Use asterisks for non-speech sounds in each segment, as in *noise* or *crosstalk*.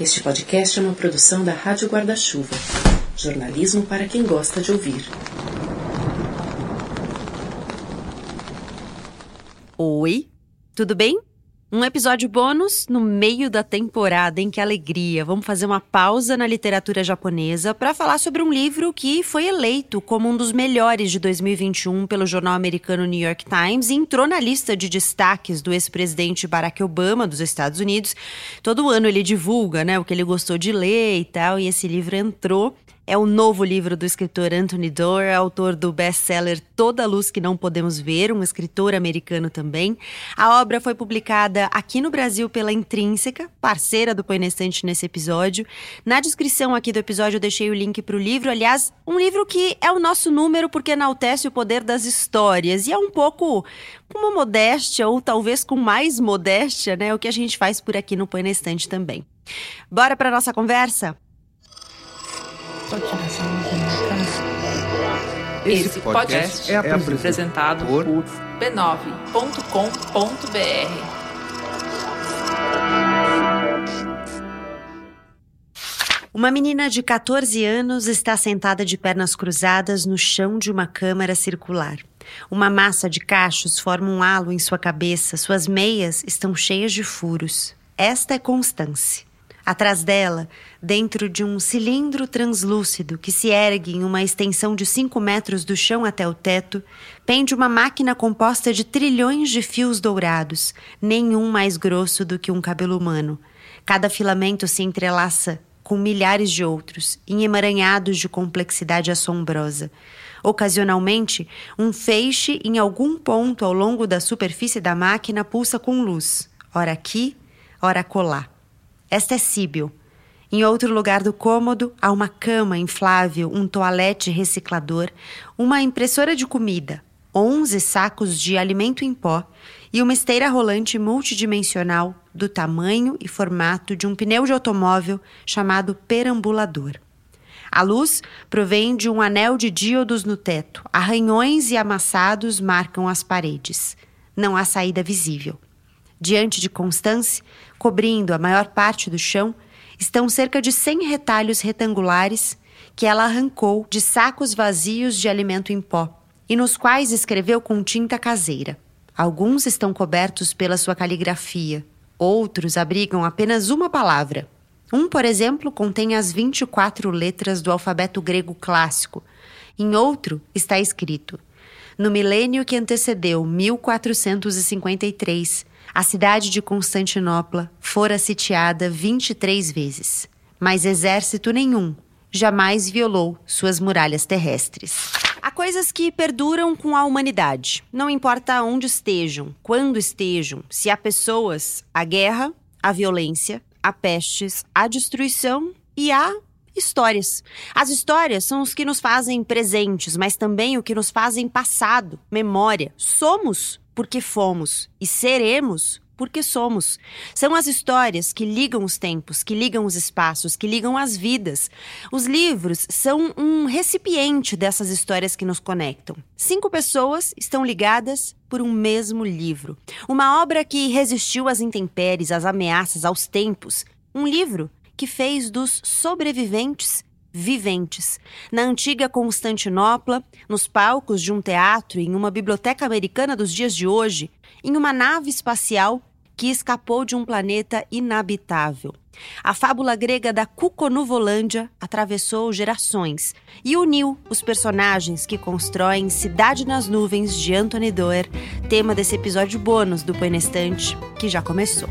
Este podcast é uma produção da Rádio Guarda-Chuva. Jornalismo para quem gosta de ouvir. Oi, tudo bem? Um episódio bônus no meio da temporada em que alegria. Vamos fazer uma pausa na literatura japonesa para falar sobre um livro que foi eleito como um dos melhores de 2021 pelo jornal americano New York Times e entrou na lista de destaques do ex-presidente Barack Obama dos Estados Unidos. Todo ano ele divulga, né, o que ele gostou de ler e tal, e esse livro entrou é o novo livro do escritor Anthony Doerr, autor do best-seller Toda Luz que Não Podemos Ver, um escritor americano também. A obra foi publicada aqui no Brasil pela Intrínseca, parceira do Põe nesse episódio. Na descrição aqui do episódio eu deixei o link para o livro. Aliás, um livro que é o nosso número porque enaltece o poder das histórias e é um pouco uma modéstia ou talvez com mais modéstia, né, o que a gente faz por aqui no Põe também. Bora para nossa conversa? Esse podcast é apresentado por b9.com.br. Uma menina de 14 anos está sentada de pernas cruzadas no chão de uma câmara circular. Uma massa de cachos forma um halo em sua cabeça, suas meias estão cheias de furos. Esta é Constance. Atrás dela, dentro de um cilindro translúcido que se ergue em uma extensão de 5 metros do chão até o teto, pende uma máquina composta de trilhões de fios dourados, nenhum mais grosso do que um cabelo humano. Cada filamento se entrelaça com milhares de outros, em emaranhados de complexidade assombrosa. Ocasionalmente, um feixe em algum ponto ao longo da superfície da máquina pulsa com luz, ora aqui, ora colar. Esta é Síbil. Em outro lugar do cômodo há uma cama inflável, um toalete reciclador, uma impressora de comida, 11 sacos de alimento em pó e uma esteira rolante multidimensional do tamanho e formato de um pneu de automóvel chamado perambulador. A luz provém de um anel de díodos no teto. Arranhões e amassados marcam as paredes. Não há saída visível. Diante de Constance, cobrindo a maior parte do chão, estão cerca de 100 retalhos retangulares que ela arrancou de sacos vazios de alimento em pó e nos quais escreveu com tinta caseira. Alguns estão cobertos pela sua caligrafia, outros abrigam apenas uma palavra. Um, por exemplo, contém as 24 letras do alfabeto grego clássico. Em outro está escrito: No milênio que antecedeu 1453, a cidade de Constantinopla fora sitiada 23 vezes, mas exército nenhum jamais violou suas muralhas terrestres. Há coisas que perduram com a humanidade. Não importa onde estejam, quando estejam, se há pessoas, a guerra, a violência, a pestes, a destruição e a histórias. As histórias são os que nos fazem presentes, mas também o que nos fazem passado, memória. Somos porque fomos e seremos porque somos. São as histórias que ligam os tempos, que ligam os espaços, que ligam as vidas. Os livros são um recipiente dessas histórias que nos conectam. Cinco pessoas estão ligadas por um mesmo livro. Uma obra que resistiu às intempéries, às ameaças, aos tempos. Um livro que fez dos sobreviventes viventes. Na antiga Constantinopla, nos palcos de um teatro, em uma biblioteca americana dos dias de hoje, em uma nave espacial que escapou de um planeta inabitável. A fábula grega da Cuconuvolândia atravessou gerações e uniu os personagens que constroem Cidade nas Nuvens de Anthony Doerr, tema desse episódio bônus do Põe que já começou.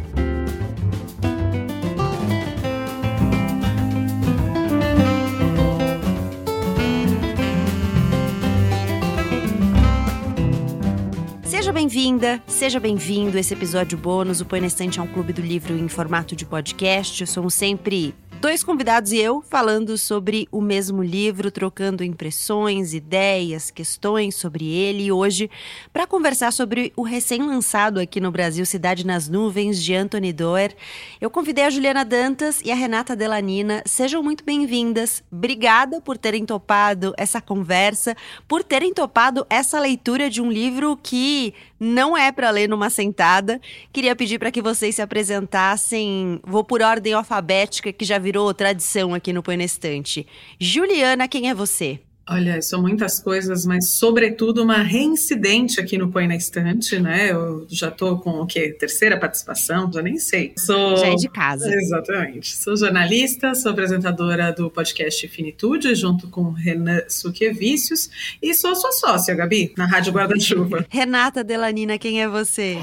Bem-vinda, seja bem-vindo. Esse episódio bônus, o Põe na Estante é um clube do livro em formato de podcast. Somos sempre dois convidados e eu falando sobre o mesmo livro, trocando impressões, ideias, questões sobre ele. E hoje, para conversar sobre o recém-lançado aqui no Brasil, Cidade nas Nuvens, de Anthony Doerr, eu convidei a Juliana Dantas e a Renata Delanina. Sejam muito bem-vindas. Obrigada por terem topado essa conversa, por terem topado essa leitura de um livro que não é para ler numa sentada. Queria pedir para que vocês se apresentassem, vou por ordem alfabética, que já virou tradição aqui no Põe Estante. Juliana, quem é você? Olha, são muitas coisas, mas sobretudo uma reincidente aqui no Põe na Estante, né? Eu já tô com o quê? Terceira participação? Já nem sei. Sou... Já é de casa. Exatamente. Sou jornalista, sou apresentadora do podcast Finitude, junto com Renan Suquevicius, e sou sua sócia, Gabi, na Rádio Guarda-Chuva. *laughs* Renata Delanina, quem é você?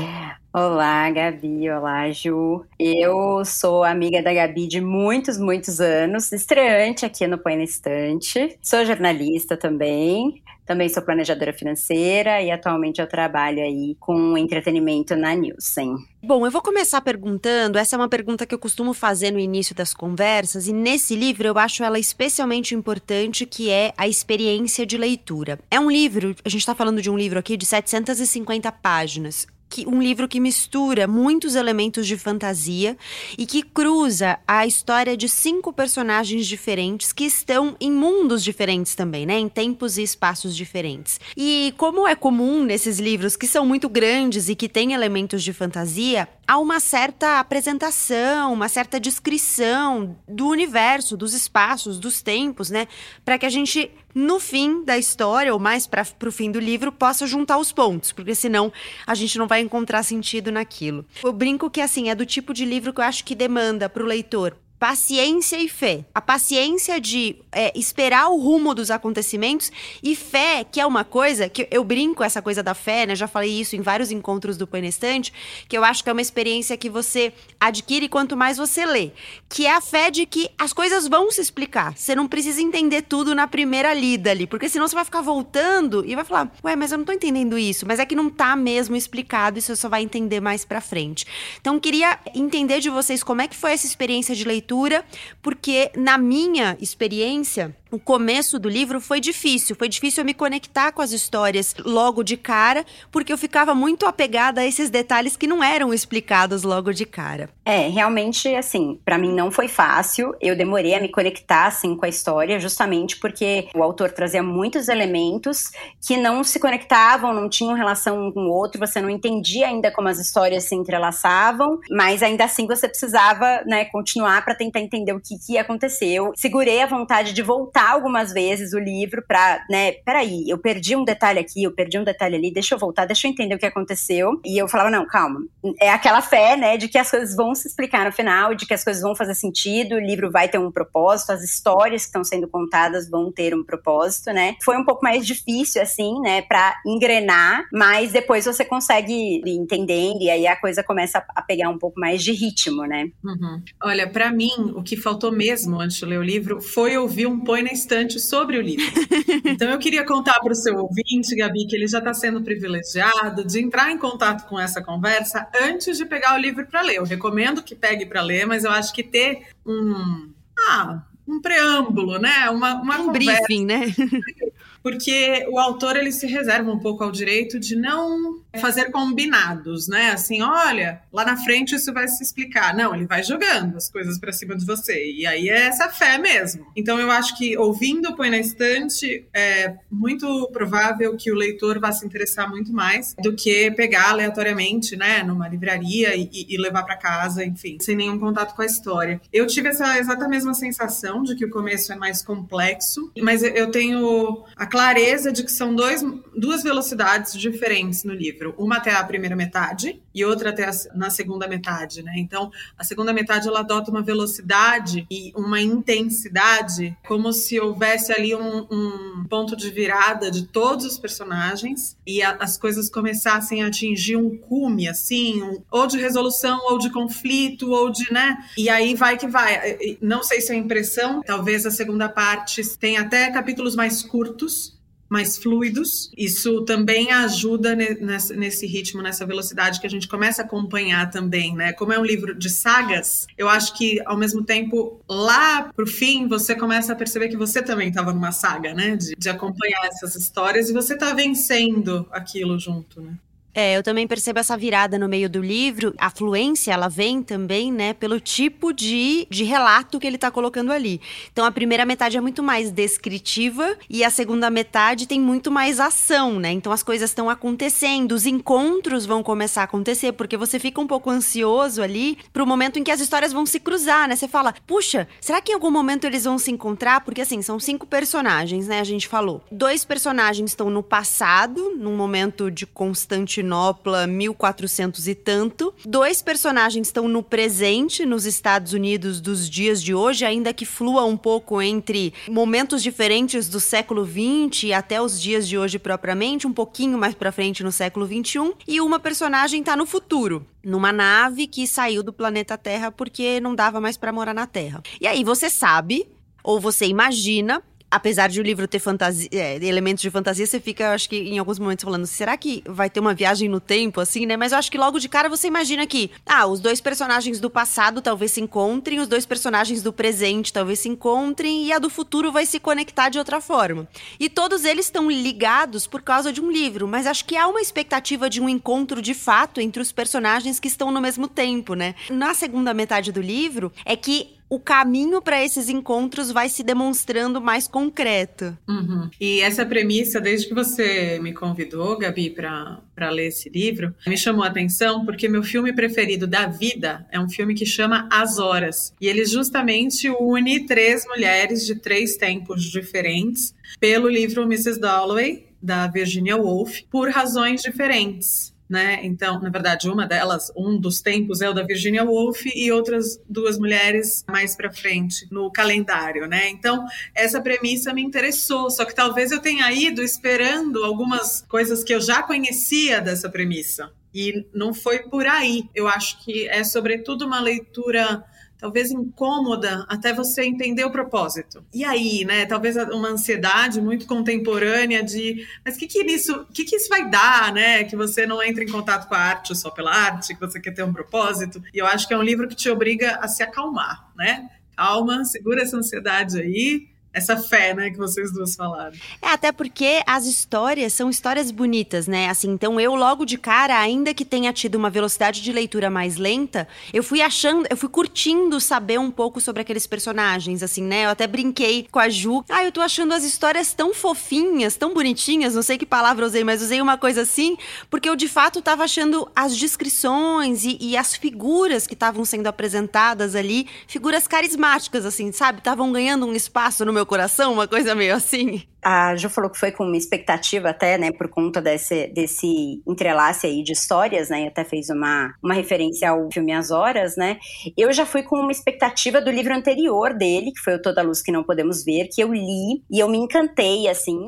Olá, Gabi. Olá, Ju. Eu sou amiga da Gabi de muitos, muitos anos, estreante aqui no Põe na Estante. Sou jornalista também. Também sou planejadora financeira e atualmente eu trabalho aí com entretenimento na Nielsen. Bom, eu vou começar perguntando. Essa é uma pergunta que eu costumo fazer no início das conversas, e nesse livro eu acho ela especialmente importante, que é a experiência de leitura. É um livro, a gente está falando de um livro aqui de 750 páginas que, um livro que mistura muitos elementos de fantasia e que cruza a história de cinco personagens diferentes que estão em mundos diferentes também, né? Em tempos e espaços diferentes. E como é comum nesses livros que são muito grandes e que têm elementos de fantasia, há uma certa apresentação, uma certa descrição do universo, dos espaços, dos tempos, né? Para que a gente no fim da história, ou mais para o fim do livro, possa juntar os pontos, porque senão a gente não vai encontrar sentido naquilo. Eu brinco que assim é do tipo de livro que eu acho que demanda para o leitor paciência e fé. A paciência de é, esperar o rumo dos acontecimentos e fé, que é uma coisa que eu brinco essa coisa da fé, né? Já falei isso em vários encontros do Penestante, que eu acho que é uma experiência que você adquire quanto mais você lê, que é a fé de que as coisas vão se explicar. Você não precisa entender tudo na primeira lida ali, porque senão você vai ficar voltando e vai falar: "Ué, mas eu não tô entendendo isso". Mas é que não tá mesmo explicado, e você só vai entender mais para frente. Então, queria entender de vocês como é que foi essa experiência de leitura leitura, porque na minha experiência, o começo do livro foi difícil. Foi difícil eu me conectar com as histórias logo de cara, porque eu ficava muito apegada a esses detalhes que não eram explicados logo de cara. É, realmente, assim, para mim não foi fácil. Eu demorei a me conectar, assim, com a história, justamente porque o autor trazia muitos elementos que não se conectavam, não tinham relação um com o outro, você não entendia ainda como as histórias se entrelaçavam, mas ainda assim você precisava, né, continuar para tentar entender o que, que aconteceu. Segurei a vontade de voltar voltar algumas vezes o livro para, né, peraí, eu perdi um detalhe aqui, eu perdi um detalhe ali, deixa eu voltar, deixa eu entender o que aconteceu. E eu falava, não, calma. É aquela fé, né, de que as coisas vão se explicar no final, de que as coisas vão fazer sentido, o livro vai ter um propósito, as histórias que estão sendo contadas vão ter um propósito, né? Foi um pouco mais difícil, assim, né, para engrenar, mas depois você consegue ir entendendo e aí a coisa começa a pegar um pouco mais de ritmo, né? Uhum. Olha, para mim, o que faltou mesmo antes de ler o livro foi ouvir um põe na estante sobre o livro. *laughs* Então eu queria contar para o seu ouvinte, Gabi, que ele já está sendo privilegiado de entrar em contato com essa conversa antes de pegar o livro para ler. Eu recomendo que pegue para ler, mas eu acho que ter um ah, um preâmbulo, né? Uma, uma um conversa. briefing, né? *laughs* porque o autor ele se reserva um pouco ao direito de não fazer combinados, né? Assim, olha, lá na frente isso vai se explicar. Não, ele vai jogando as coisas para cima de você. E aí é essa fé mesmo. Então eu acho que ouvindo Põe na Estante é muito provável que o leitor vá se interessar muito mais do que pegar aleatoriamente, né, numa livraria e, e levar para casa, enfim, sem nenhum contato com a história. Eu tive essa exata mesma sensação de que o começo é mais complexo, mas eu tenho a clareza de que são dois, duas velocidades diferentes no livro. Uma até a primeira metade e outra até na segunda metade, né? Então, a segunda metade ela adota uma velocidade e uma intensidade como se houvesse ali um, um ponto de virada de todos os personagens e a, as coisas começassem a atingir um cume, assim, um, ou de resolução, ou de conflito, ou de, né? E aí vai que vai. Não sei se é impressão, talvez a segunda parte tenha até capítulos mais curtos, mais fluidos. Isso também ajuda nesse ritmo, nessa velocidade que a gente começa a acompanhar também, né? Como é um livro de sagas, eu acho que ao mesmo tempo lá pro fim você começa a perceber que você também estava numa saga, né? De, de, acompanhar essas histórias e você tá vencendo aquilo junto, né? É, eu também percebo essa virada no meio do livro. A fluência, ela vem também, né, pelo tipo de, de relato que ele tá colocando ali. Então, a primeira metade é muito mais descritiva e a segunda metade tem muito mais ação, né? Então, as coisas estão acontecendo, os encontros vão começar a acontecer, porque você fica um pouco ansioso ali pro momento em que as histórias vão se cruzar, né? Você fala, puxa, será que em algum momento eles vão se encontrar? Porque, assim, são cinco personagens, né? A gente falou. Dois personagens estão no passado, num momento de constante Constantinopla, 1400 e tanto. Dois personagens estão no presente, nos Estados Unidos dos dias de hoje, ainda que flua um pouco entre momentos diferentes do século 20 até os dias de hoje propriamente, um pouquinho mais para frente no século 21. E uma personagem está no futuro, numa nave que saiu do planeta Terra porque não dava mais para morar na Terra. E aí você sabe ou você imagina apesar de o livro ter fantasia, é, elementos de fantasia, você fica, eu acho que em alguns momentos falando, será que vai ter uma viagem no tempo, assim, né? Mas eu acho que logo de cara você imagina que, ah, os dois personagens do passado talvez se encontrem, os dois personagens do presente talvez se encontrem, e a do futuro vai se conectar de outra forma. E todos eles estão ligados por causa de um livro, mas acho que há uma expectativa de um encontro de fato entre os personagens que estão no mesmo tempo, né? Na segunda metade do livro, é que o caminho para esses encontros vai se demonstrando mais concreto. Uhum. E essa premissa, desde que você me convidou, Gabi, para ler esse livro, me chamou a atenção porque meu filme preferido da vida é um filme que chama As Horas. E ele justamente une três mulheres de três tempos diferentes pelo livro Mrs. Dalloway, da Virginia Woolf, por razões diferentes né? Então, na verdade, uma delas, um dos tempos é o da Virginia Woolf e outras duas mulheres mais para frente no calendário, né? Então, essa premissa me interessou, só que talvez eu tenha ido esperando algumas coisas que eu já conhecia dessa premissa. E não foi por aí. Eu acho que é sobretudo uma leitura talvez incômoda até você entender o propósito. E aí, né, talvez uma ansiedade muito contemporânea de, mas que que isso, que que isso vai dar, né, que você não entra em contato com a arte só pela arte, que você quer ter um propósito. E eu acho que é um livro que te obriga a se acalmar, né? Calma, segura essa ansiedade aí, essa fé, né, que vocês duas falaram. É, até porque as histórias são histórias bonitas, né? Assim, então eu logo de cara, ainda que tenha tido uma velocidade de leitura mais lenta, eu fui achando, eu fui curtindo saber um pouco sobre aqueles personagens, assim, né? Eu até brinquei com a Ju. Ah, eu tô achando as histórias tão fofinhas, tão bonitinhas, não sei que palavra usei, mas usei uma coisa assim, porque eu de fato tava achando as descrições e, e as figuras que estavam sendo apresentadas ali, figuras carismáticas, assim, sabe? Estavam ganhando um espaço no meu meu coração, uma coisa meio assim. A Ju falou que foi com uma expectativa até, né, por conta desse, desse entrelace aí de histórias, né, e até fez uma, uma referência ao filme As Horas, né. Eu já fui com uma expectativa do livro anterior dele, que foi o Toda Luz Que Não Podemos Ver, que eu li e eu me encantei, assim.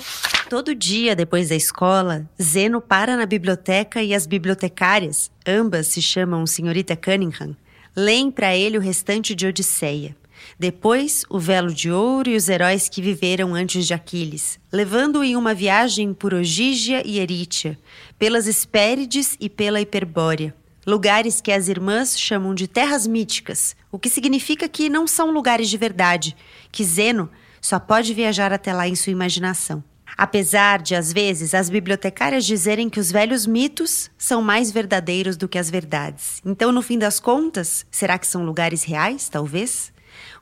Todo dia, depois da escola, Zeno para na biblioteca e as bibliotecárias, ambas se chamam Senhorita Cunningham, leem para ele o restante de Odisseia. Depois, o velo de ouro e os heróis que viveram antes de Aquiles, levando-o em uma viagem por Ogígia e Erítia, pelas Hespérides e pela Hiperbórea, lugares que as irmãs chamam de terras míticas, o que significa que não são lugares de verdade, que Zeno só pode viajar até lá em sua imaginação. Apesar de, às vezes, as bibliotecárias dizerem que os velhos mitos são mais verdadeiros do que as verdades. Então, no fim das contas, será que são lugares reais, talvez?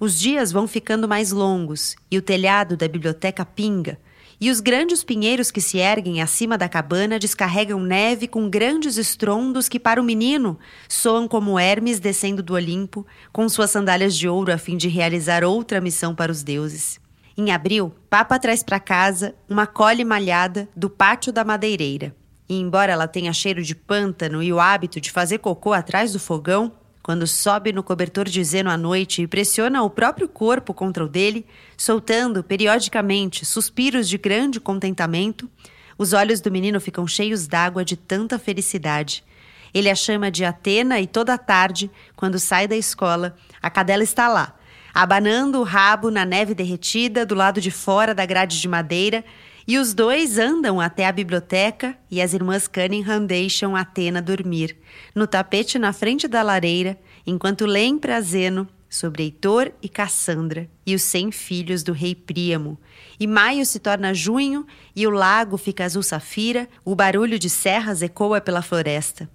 Os dias vão ficando mais longos e o telhado da biblioteca pinga. E os grandes pinheiros que se erguem acima da cabana descarregam neve com grandes estrondos que, para o menino, soam como Hermes descendo do Olimpo, com suas sandálias de ouro a fim de realizar outra missão para os deuses. Em abril, Papa traz para casa uma cole malhada do pátio da madeireira. E embora ela tenha cheiro de pântano e o hábito de fazer cocô atrás do fogão, quando sobe no cobertor de Zeno à noite e pressiona o próprio corpo contra o dele, soltando periodicamente suspiros de grande contentamento, os olhos do menino ficam cheios d'água de tanta felicidade. Ele a chama de Atena e toda tarde, quando sai da escola, a cadela está lá, abanando o rabo na neve derretida do lado de fora da grade de madeira e os dois andam até a biblioteca e as irmãs Cunningham deixam Atena dormir, no tapete na frente da lareira, enquanto leem para Zeno sobre Heitor e Cassandra e os cem filhos do rei Príamo. E maio se torna junho e o lago fica azul safira, o barulho de serras ecoa pela floresta.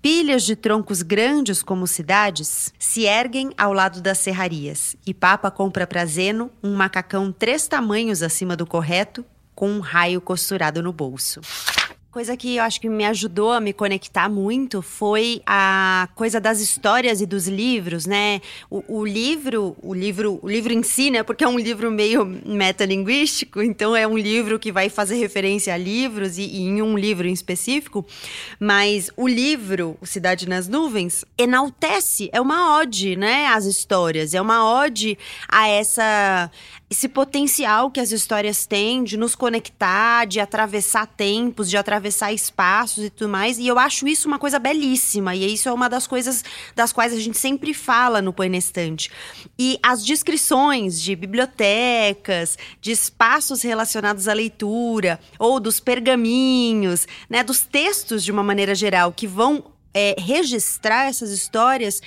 Pilhas de troncos grandes como cidades se erguem ao lado das serrarias e Papa compra para Zeno um macacão três tamanhos acima do correto com um raio costurado no bolso. Coisa que eu acho que me ajudou a me conectar muito foi a coisa das histórias e dos livros, né? O, o, livro, o livro, o livro em si, né? Porque é um livro meio metalinguístico, então é um livro que vai fazer referência a livros e, e em um livro em específico. Mas o livro, Cidade nas Nuvens, enaltece, é uma ode, né? As histórias, é uma ode a essa esse potencial que as histórias têm de nos conectar, de atravessar tempos, de atravessar espaços e tudo mais. E eu acho isso uma coisa belíssima. E isso é uma das coisas das quais a gente sempre fala no Põe. E as descrições de bibliotecas, de espaços relacionados à leitura, ou dos pergaminhos, né, dos textos de uma maneira geral, que vão é, registrar essas histórias,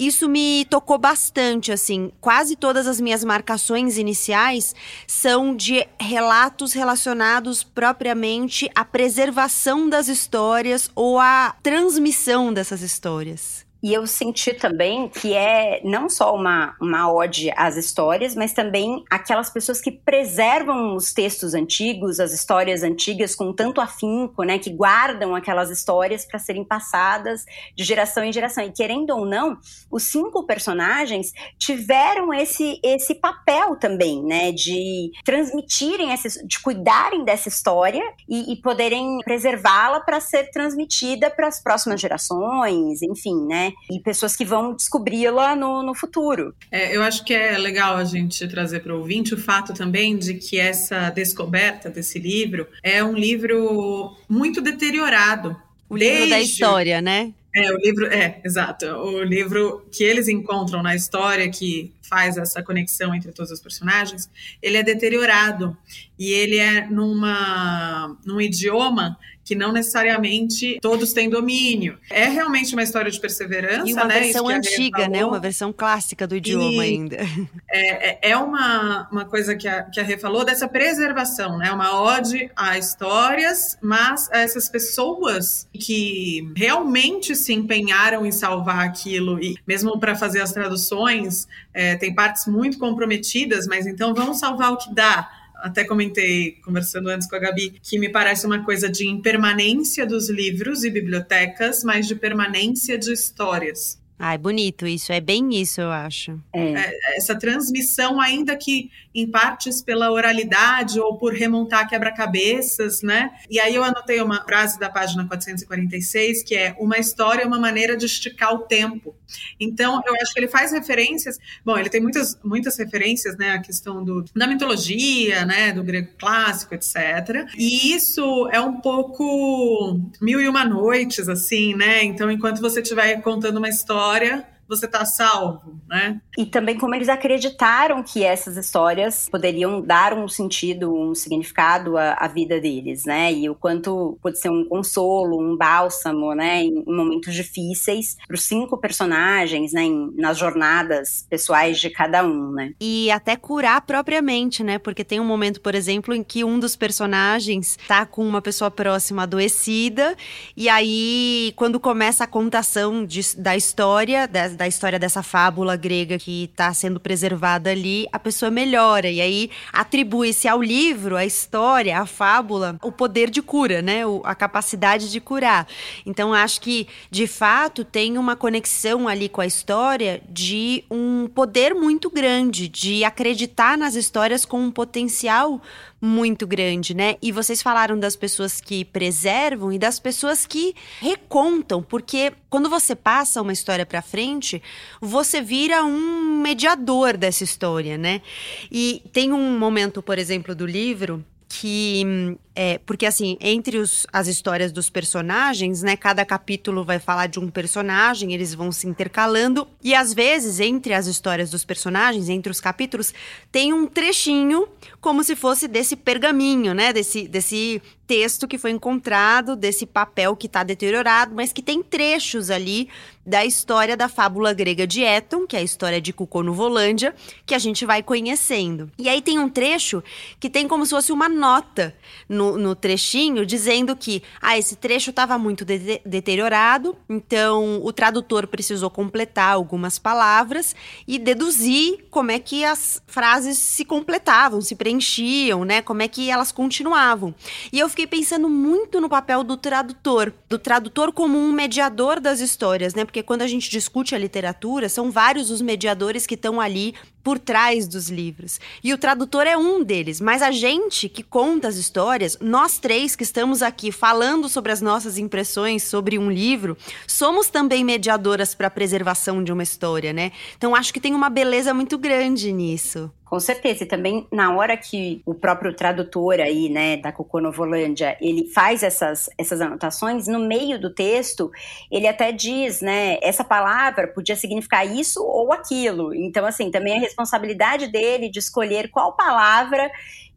isso me tocou bastante, assim. Quase todas as minhas marcações iniciais são de relatos relacionados propriamente à preservação das histórias ou à transmissão dessas histórias. E eu senti também que é não só uma, uma ode às histórias, mas também aquelas pessoas que preservam os textos antigos, as histórias antigas com tanto afinco, né, que guardam aquelas histórias para serem passadas de geração em geração. E querendo ou não, os cinco personagens tiveram esse, esse papel também, né, de transmitirem, essa, de cuidarem dessa história e, e poderem preservá-la para ser transmitida para as próximas gerações, enfim, né. E pessoas que vão descobri-la no, no futuro. É, eu acho que é legal a gente trazer para o ouvinte o fato também de que essa descoberta desse livro é um livro muito deteriorado. O livro Desde... da história, né? É, o livro, é, exato. O livro que eles encontram na história que faz essa conexão entre todos os personagens, ele é deteriorado e ele é numa num idioma que não necessariamente todos têm domínio. É realmente uma história de perseverança, e uma né? versão antiga, né? Uma versão clássica do idioma e ainda. *laughs* É, é, é uma, uma coisa que a, que a Rê falou dessa preservação, né? Uma ode a histórias, mas a essas pessoas que realmente se empenharam em salvar aquilo e mesmo para fazer as traduções, é, tem partes muito comprometidas, mas então vamos salvar o que dá até comentei, conversando antes com a Gabi, que me parece uma coisa de impermanência dos livros e bibliotecas, mas de permanência de histórias. Ai, bonito isso, é bem isso, eu acho. É. É, essa transmissão, ainda que em partes pela oralidade ou por remontar quebra-cabeças, né? E aí eu anotei uma frase da página 446, que é uma história é uma maneira de esticar o tempo. Então, eu acho que ele faz referências, bom, ele tem muitas, muitas referências, né, a questão do, da mitologia, né, do grego clássico, etc. E isso é um pouco mil e uma noites, assim, né? Então, enquanto você estiver contando uma história, você está salvo, né? E também como eles acreditaram que essas histórias poderiam dar um sentido, um significado à, à vida deles, né? E o quanto pode ser um consolo, um bálsamo, né? Em, em momentos difíceis para os cinco personagens, né? Em, nas jornadas pessoais de cada um, né? E até curar propriamente, né? Porque tem um momento, por exemplo, em que um dos personagens tá com uma pessoa próxima adoecida e aí quando começa a contação de, da história da história dessa fábula grega que está sendo preservada ali, a pessoa melhora. E aí atribui-se ao livro, à história, à fábula, o poder de cura, né? O, a capacidade de curar. Então, acho que, de fato, tem uma conexão ali com a história de um poder muito grande, de acreditar nas histórias com um potencial muito grande, né? E vocês falaram das pessoas que preservam e das pessoas que recontam, porque quando você passa uma história para frente, você vira um mediador dessa história, né? E tem um momento, por exemplo, do livro que É, porque assim, entre os, as histórias dos personagens, né? Cada capítulo vai falar de um personagem, eles vão se intercalando. E às vezes, entre as histórias dos personagens, entre os capítulos, tem um trechinho como se fosse desse pergaminho, né? Desse, desse texto que foi encontrado, desse papel que está deteriorado, mas que tem trechos ali da história da fábula grega de Éton, que é a história de Cucô no Volândia, que a gente vai conhecendo. E aí tem um trecho que tem como se fosse uma nota no, no trechinho, dizendo que ah, esse trecho estava muito de deteriorado, então o tradutor precisou completar algumas palavras e deduzir como é que as frases se completavam, se preenchiam, né? Como é que elas continuavam. E eu fiquei pensando muito no papel do tradutor, do tradutor como um mediador das histórias, né? Porque quando a gente discute a literatura, são vários os mediadores que estão ali por trás dos livros. E o tradutor é um deles, mas a gente que conta as histórias, nós três que estamos aqui falando sobre as nossas impressões sobre um livro, somos também mediadoras para a preservação de uma história, né? Então acho que tem uma beleza muito grande nisso. Com certeza, e também na hora que o próprio tradutor aí, né, da Coconovolândia, ele faz essas, essas anotações, no meio do texto, ele até diz, né, essa palavra podia significar isso ou aquilo. Então, assim, também a responsabilidade dele de escolher qual palavra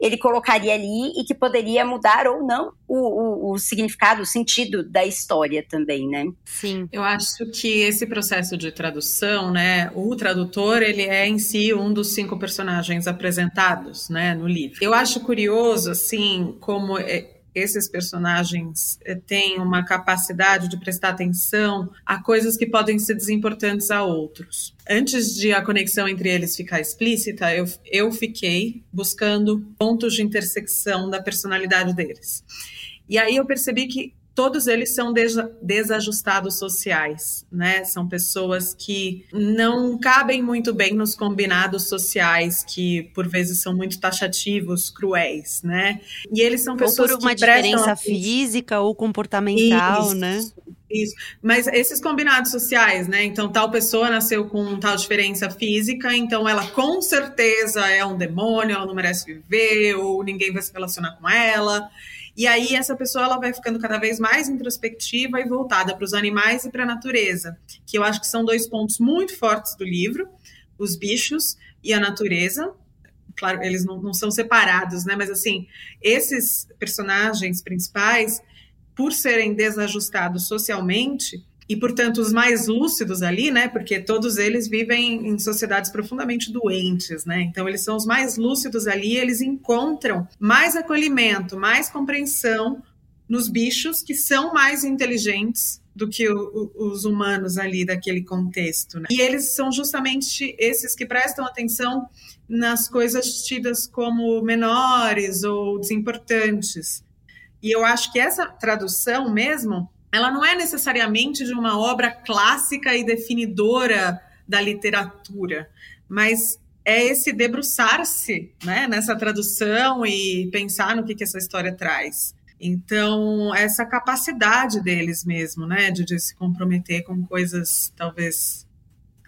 ele colocaria ali e que poderia mudar ou não o, o, o, significado, o sentido da história também, né? Sim. Eu acho que esse processo de tradução, né, o tradutor, ele é em si um dos cinco personagens apresentados, né, no livro. Eu acho curioso, assim, como é, esses personagens eh, têm uma capacidade de prestar atenção a coisas que podem ser desimportantes a outros. Antes de a conexão entre eles ficar explícita, eu, eu fiquei buscando pontos de intersecção da personalidade deles. E aí eu percebi que todos eles são desajustados sociais, né? São pessoas que não cabem muito bem nos combinados sociais, que por vezes são muito taxativos, cruéis, né? E eles são pessoas ou por uma diferença física ou comportamental, isso, né? Isso. Mas esses combinados sociais, né? Então, tal pessoa nasceu com tal diferença física, então ela com certeza é um demônio, ela não merece viver, ou ninguém vai se relacionar com ela. E aí essa pessoa ela vai ficando cada vez mais introspectiva e voltada para os animais e para a natureza, que eu acho que são dois pontos muito fortes do livro, os bichos e a natureza. Claro, eles não, não são separados, né? Mas assim, esses personagens principais, por serem desajustados socialmente, e, portanto, os mais lúcidos ali, né? Porque todos eles vivem em sociedades profundamente doentes, né? Então, eles são os mais lúcidos ali, eles encontram mais acolhimento, mais compreensão nos bichos que são mais inteligentes do que o, o, os humanos ali daquele contexto. Né? E eles são justamente esses que prestam atenção nas coisas tidas como menores ou desimportantes. E eu acho que essa tradução mesmo ela não é necessariamente de uma obra clássica e definidora da literatura, mas é esse debruçar-se né, nessa tradução e pensar no que, que essa história traz. Então, essa capacidade deles mesmo, né, de, de se comprometer com coisas talvez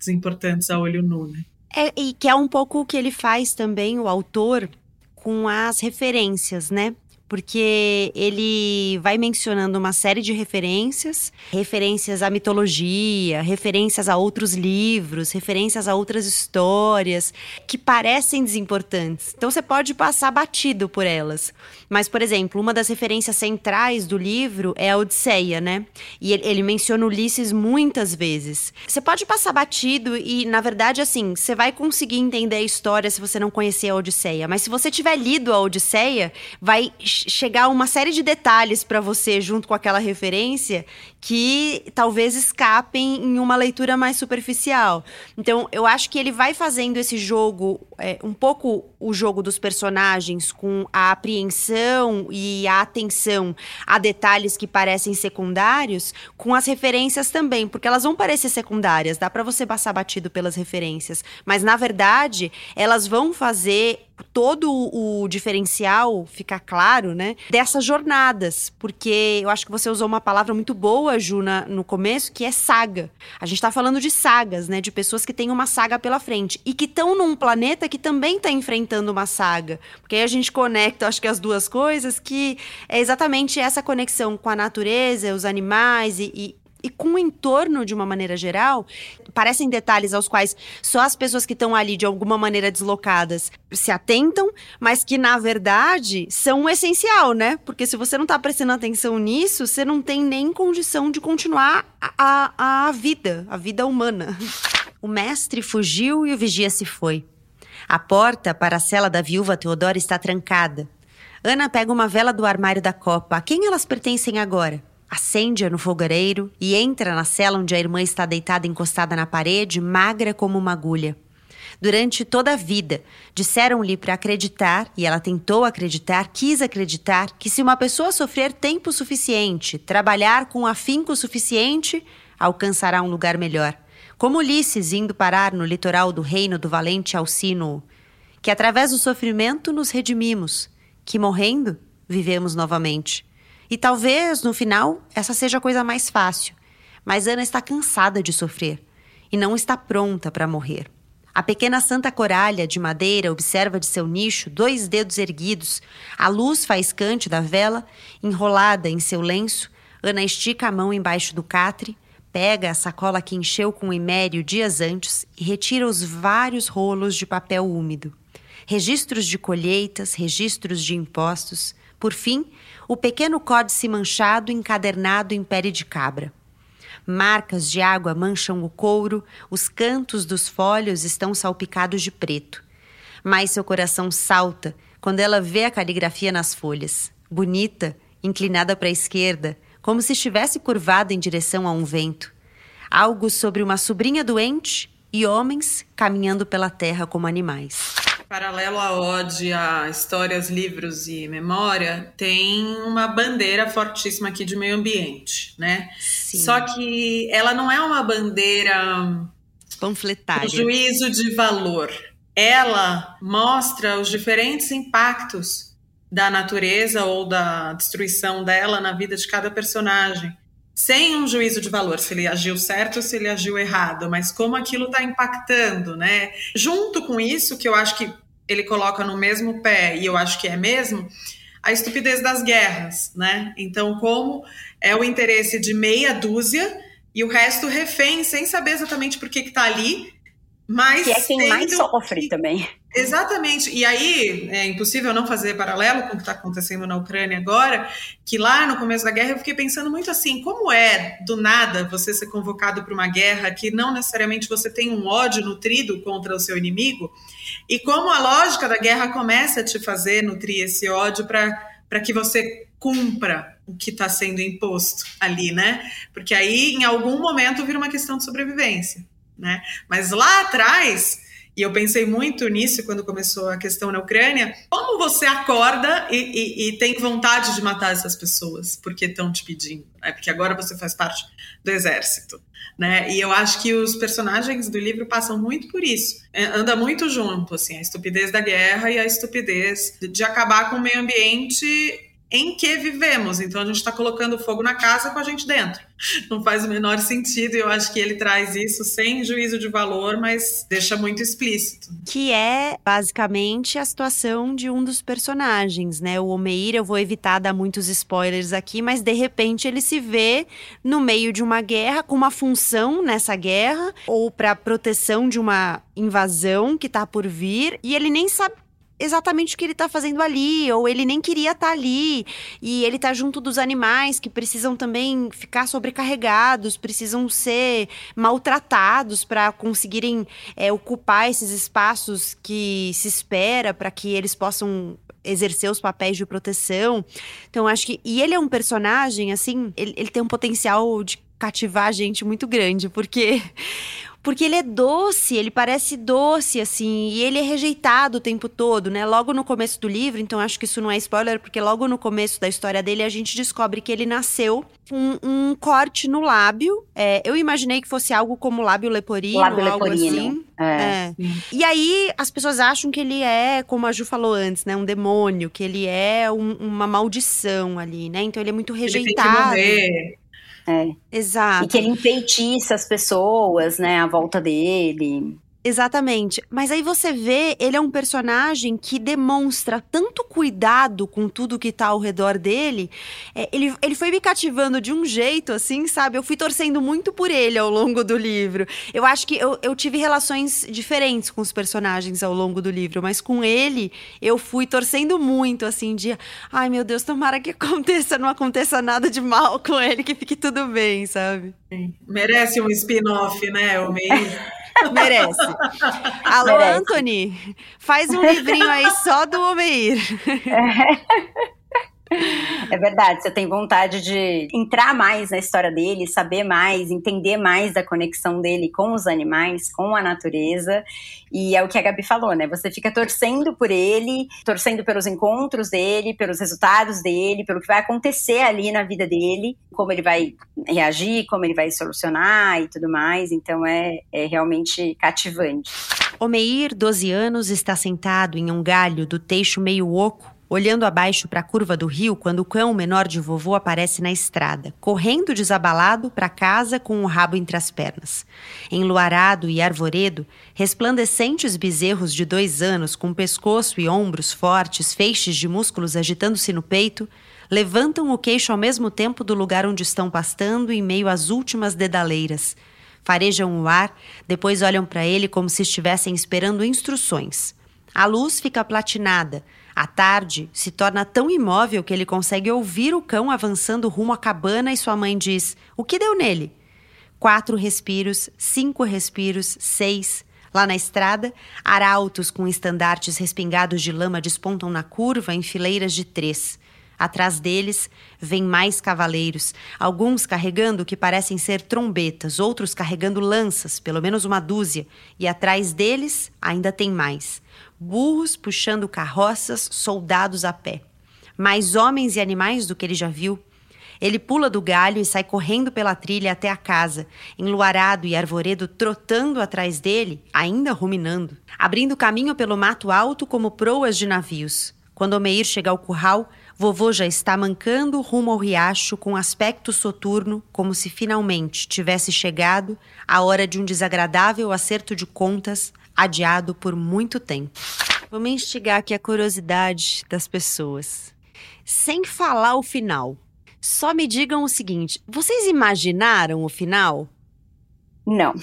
importantes a olho nu. Né? É, e que é um pouco o que ele faz também, o autor, com as referências, né? Porque ele vai mencionando uma série de referências, referências à mitologia, referências a outros livros, referências a outras histórias que parecem desimportantes. Então você pode passar batido por elas. Mas, por exemplo, uma das referências centrais do livro é a Odisseia, né? E ele menciona Ulisses muitas vezes. Você pode passar batido e, na verdade, assim, você vai conseguir entender a história se você não conhecer a Odisseia. Mas se você tiver lido a Odisseia, vai chegar uma série de detalhes para você junto com aquela referência que talvez escapem em uma leitura mais superficial. Então, eu acho que ele vai fazendo esse jogo, é, um pouco o jogo dos personagens, com a apreensão e a atenção a detalhes que parecem secundários, com as referências também, porque elas vão parecer secundárias, dá para você passar batido pelas referências, mas na verdade, elas vão fazer todo o diferencial ficar claro, né, dessas jornadas, porque eu acho que você usou uma palavra muito boa a Juna no começo, que é saga. A gente tá falando de sagas, né? De pessoas que têm uma saga pela frente. E que estão num planeta que também tá enfrentando uma saga. Porque aí a gente conecta, acho que as duas coisas, que é exatamente essa conexão com a natureza, os animais e, e e com o entorno de uma maneira geral, parecem detalhes aos quais só as pessoas que estão ali de alguma maneira deslocadas se atentam, mas que na verdade são o essencial, né? Porque se você não está prestando atenção nisso, você não tem nem condição de continuar a, a, a vida, a vida humana. O mestre fugiu e o vigia se foi. A porta para a cela da viúva Teodora está trancada. Ana pega uma vela do armário da copa. A quem elas pertencem agora? Acende-a no fogareiro e entra na cela onde a irmã está deitada encostada na parede, magra como uma agulha. Durante toda a vida, disseram-lhe para acreditar, e ela tentou acreditar, quis acreditar, que se uma pessoa sofrer tempo suficiente, trabalhar com afinco suficiente, alcançará um lugar melhor. Como Ulisses indo parar no litoral do reino do valente Alcino, que através do sofrimento nos redimimos, que morrendo vivemos novamente. E talvez, no final, essa seja a coisa mais fácil. Mas Ana está cansada de sofrer e não está pronta para morrer. A pequena santa coralha de madeira observa de seu nicho dois dedos erguidos, a luz faiscante da vela, enrolada em seu lenço. Ana estica a mão embaixo do catre, pega a sacola que encheu com imério dias antes e retira os vários rolos de papel úmido. Registros de colheitas, registros de impostos. Por fim, o pequeno códice manchado encadernado em pele de cabra. Marcas de água mancham o couro, os cantos dos folhos estão salpicados de preto. Mas seu coração salta quando ela vê a caligrafia nas folhas, bonita, inclinada para a esquerda, como se estivesse curvada em direção a um vento. Algo sobre uma sobrinha doente e homens caminhando pela terra como animais. Paralelo à ode a histórias, livros e memória, tem uma bandeira fortíssima aqui de meio ambiente, né? Sim. Só que ela não é uma bandeira panfletária. juízo de valor. Ela mostra os diferentes impactos da natureza ou da destruição dela na vida de cada personagem sem um juízo de valor, se ele agiu certo ou se ele agiu errado, mas como aquilo está impactando, né? Junto com isso, que eu acho que ele coloca no mesmo pé, e eu acho que é mesmo, a estupidez das guerras, né? Então, como é o interesse de meia dúzia e o resto refém, sem saber exatamente por que está ali, mas. Que é quem mais sofre também. Exatamente. E aí é impossível não fazer paralelo com o que está acontecendo na Ucrânia agora, que lá no começo da guerra eu fiquei pensando muito assim, como é do nada você ser convocado para uma guerra que não necessariamente você tem um ódio nutrido contra o seu inimigo, e como a lógica da guerra começa a te fazer nutrir esse ódio para que você cumpra o que está sendo imposto ali, né? Porque aí em algum momento vira uma questão de sobrevivência, né? Mas lá atrás e eu pensei muito nisso quando começou a questão na Ucrânia. Como você acorda e, e, e tem vontade de matar essas pessoas porque estão te pedindo? Né? Porque agora você faz parte do exército. Né? E eu acho que os personagens do livro passam muito por isso. É, anda muito junto, assim, a estupidez da guerra e a estupidez de acabar com o meio ambiente em que vivemos. Então a gente está colocando fogo na casa com a gente dentro. *laughs* Não faz o menor sentido e eu acho que ele traz isso sem juízo de valor, mas deixa muito explícito. Que é basicamente a situação de um dos personagens, né? O Omeir, eu vou evitar dar muitos spoilers aqui, mas de repente ele se vê no meio de uma guerra com uma função nessa guerra ou para proteção de uma invasão que está por vir e ele nem sabe exatamente o que ele está fazendo ali, ou ele nem queria estar tá ali, e ele está junto dos animais que precisam também ficar sobrecarregados, precisam ser maltratados para conseguirem é, ocupar esses espaços que se espera para que eles possam exercer os papéis de proteção. Então, acho que. E ele é um personagem, assim, ele, ele tem um potencial de cativar a gente muito grande, porque porque ele é doce, ele parece doce, assim, e ele é rejeitado o tempo todo, né? Logo no começo do livro, então acho que isso não é spoiler, porque logo no começo da história dele a gente descobre que ele nasceu com um, corte no lábio. É, eu imaginei que fosse algo como lábio leporino, lábio algo leporino. assim. É. é. E aí as pessoas acham que ele é, como a Ju falou antes, né? Um demônio, que ele é um, uma maldição ali, né? Então ele é muito rejeitado. Ele tem que morrer É. Exato. E que ele enfeitiça as pessoas, né, à volta dele. Exatamente. Mas aí você vê, ele é um personagem que demonstra tanto cuidado com tudo que tá ao redor dele. É, ele, ele foi me cativando de um jeito, assim, sabe? Eu fui torcendo muito por ele ao longo do livro. Eu acho que eu, eu tive relações diferentes com os personagens ao longo do livro, mas com ele eu fui torcendo muito, assim, de ai meu Deus, tomara que *laughs* aconteça, não aconteça nada de mal com ele, que fique tudo bem, sabe? Merece um spin-off, né, o meio. *laughs* Merece. Alô, Merece. Anthony, faz um livrinho aí só do Omeir. É. *laughs* É verdade, você tem vontade de entrar mais na história dele, saber mais, entender mais da conexão dele com os animais, com a natureza. E é o que a Gabi falou, né? Você fica torcendo por ele, torcendo pelos encontros dele, pelos resultados dele, pelo que vai acontecer ali na vida dele, como ele vai reagir, como ele vai solucionar e tudo mais. Então é, é realmente cativante. Omeir, 12 anos, está sentado em um galho do teixo meio oco olhando abaixo para a curva do rio quando o cão menor de vovô aparece na estrada, correndo desabalado para casa com o rabo entre as pernas. Enluarado e arvoredo, resplandecentes bezerros de dois anos com pescoço e ombros fortes, feixes de músculos agitando-se no peito, levantam o queixo ao mesmo tempo do lugar onde estão pastando em meio às últimas dedaleiras. Farejam o ar, depois olham para ele como se estivessem esperando instruções. A luz fica platinada, à tarde, se torna tão imóvel que ele consegue ouvir o cão avançando rumo à cabana e sua mãe diz: O que deu nele? Quatro respiros, cinco respiros, seis. Lá na estrada, arautos com estandartes respingados de lama despontam na curva em fileiras de três. Atrás deles, vêm mais cavaleiros, alguns carregando o que parecem ser trombetas, outros carregando lanças, pelo menos uma dúzia, e atrás deles ainda tem mais burros puxando carroças, soldados a pé. Mais homens e animais do que ele já viu. Ele pula do galho e sai correndo pela trilha até a casa, enluarado e arvoredo trotando atrás dele, ainda ruminando, abrindo caminho pelo mato alto como proas de navios. Quando Omeir chega ao curral, vovô já está mancando rumo ao riacho com aspecto soturno, como se finalmente tivesse chegado a hora de um desagradável acerto de contas, adiado por muito tempo. Vamos instigar aqui a curiosidade das pessoas. Sem falar o final, só me digam o seguinte: vocês imaginaram o final? Não.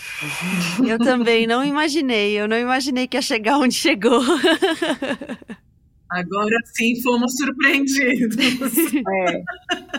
Eu também não imaginei. Eu não imaginei que ia chegar onde chegou. *laughs* Agora sim fomos surpreendidos. *laughs* É.